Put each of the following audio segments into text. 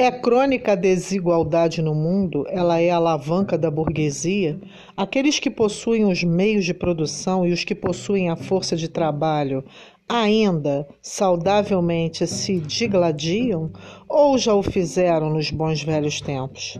É crônica a desigualdade no mundo, ela é a alavanca da burguesia. Aqueles que possuem os meios de produção e os que possuem a força de trabalho ainda saudavelmente se digladiam ou já o fizeram nos bons velhos tempos?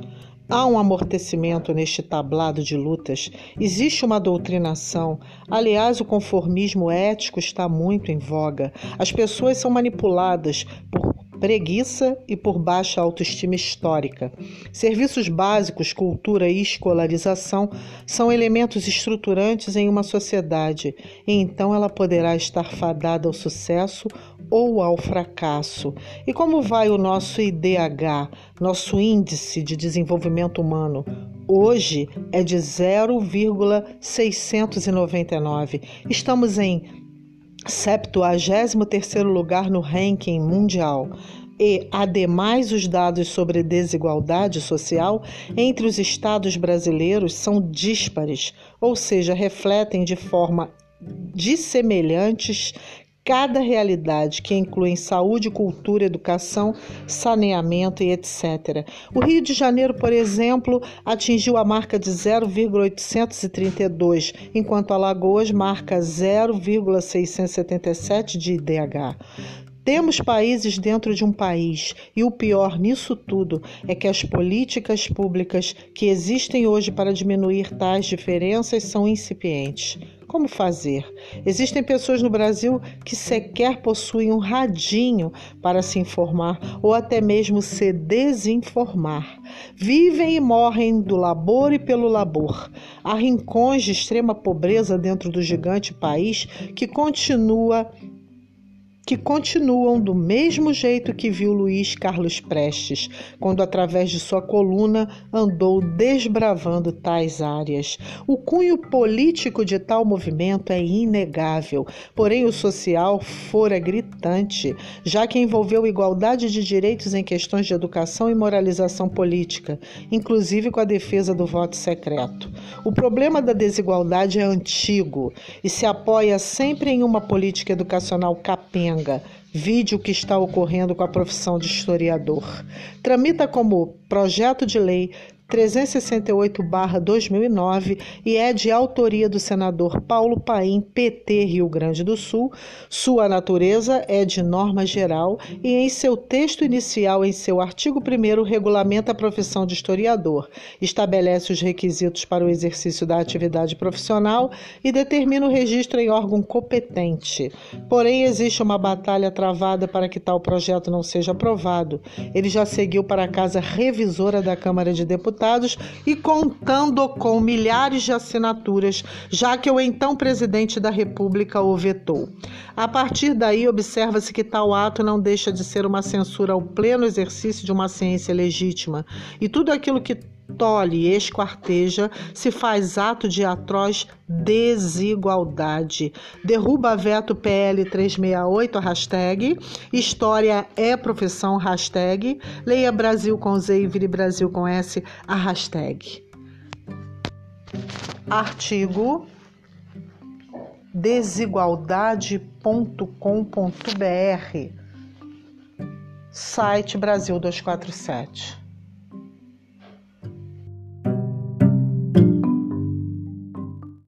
Há um amortecimento neste tablado de lutas, existe uma doutrinação. Aliás, o conformismo ético está muito em voga. As pessoas são manipuladas por preguiça e por baixa autoestima histórica. Serviços básicos, cultura e escolarização são elementos estruturantes em uma sociedade, e então ela poderá estar fadada ao sucesso ou ao fracasso. E como vai o nosso IDH, nosso Índice de Desenvolvimento Humano? Hoje é de 0,699. Estamos em 73º lugar no ranking mundial. E, ademais, os dados sobre desigualdade social entre os estados brasileiros são díspares, ou seja, refletem de forma dissemelhantes cada realidade, que incluem saúde, cultura, educação, saneamento e etc. O Rio de Janeiro, por exemplo, atingiu a marca de 0,832, enquanto Alagoas marca 0,677 de IDH. Temos países dentro de um país, e o pior nisso tudo é que as políticas públicas que existem hoje para diminuir tais diferenças são incipientes. Como fazer? Existem pessoas no Brasil que sequer possuem um radinho para se informar ou até mesmo se desinformar. Vivem e morrem do labor e pelo labor. Há rincões de extrema pobreza dentro do gigante país que continua que continuam do mesmo jeito que viu Luiz Carlos Prestes, quando, através de sua coluna, andou desbravando tais áreas. O cunho político de tal movimento é inegável, porém o social fora gritante, já que envolveu igualdade de direitos em questões de educação e moralização política, inclusive com a defesa do voto secreto. O problema da desigualdade é antigo e se apoia sempre em uma política educacional capenga manga. Vide o que está ocorrendo com a profissão de historiador. Tramita como projeto de lei 368-2009 e é de autoria do senador Paulo Paim, PT Rio Grande do Sul. Sua natureza é de norma geral e, em seu texto inicial, em seu artigo 1, regulamenta a profissão de historiador, estabelece os requisitos para o exercício da atividade profissional e determina o registro em órgão competente. Porém, existe uma batalha travada para que tal projeto não seja aprovado. Ele já seguiu para a Casa Revisora da Câmara de Deputados deputados e contando com milhares de assinaturas, já que o então presidente da República o vetou. A partir daí, observa-se que tal ato não deixa de ser uma censura ao pleno exercício de uma ciência legítima, e tudo aquilo que tolhe e esquarteja, se faz ato de atroz desigualdade. Derruba veto PL 368, hashtag, História é profissão, hashtag, Leia Brasil com Z e Vire Brasil com S, a hashtag. Artigo desigualdade.com.br Site Brasil 247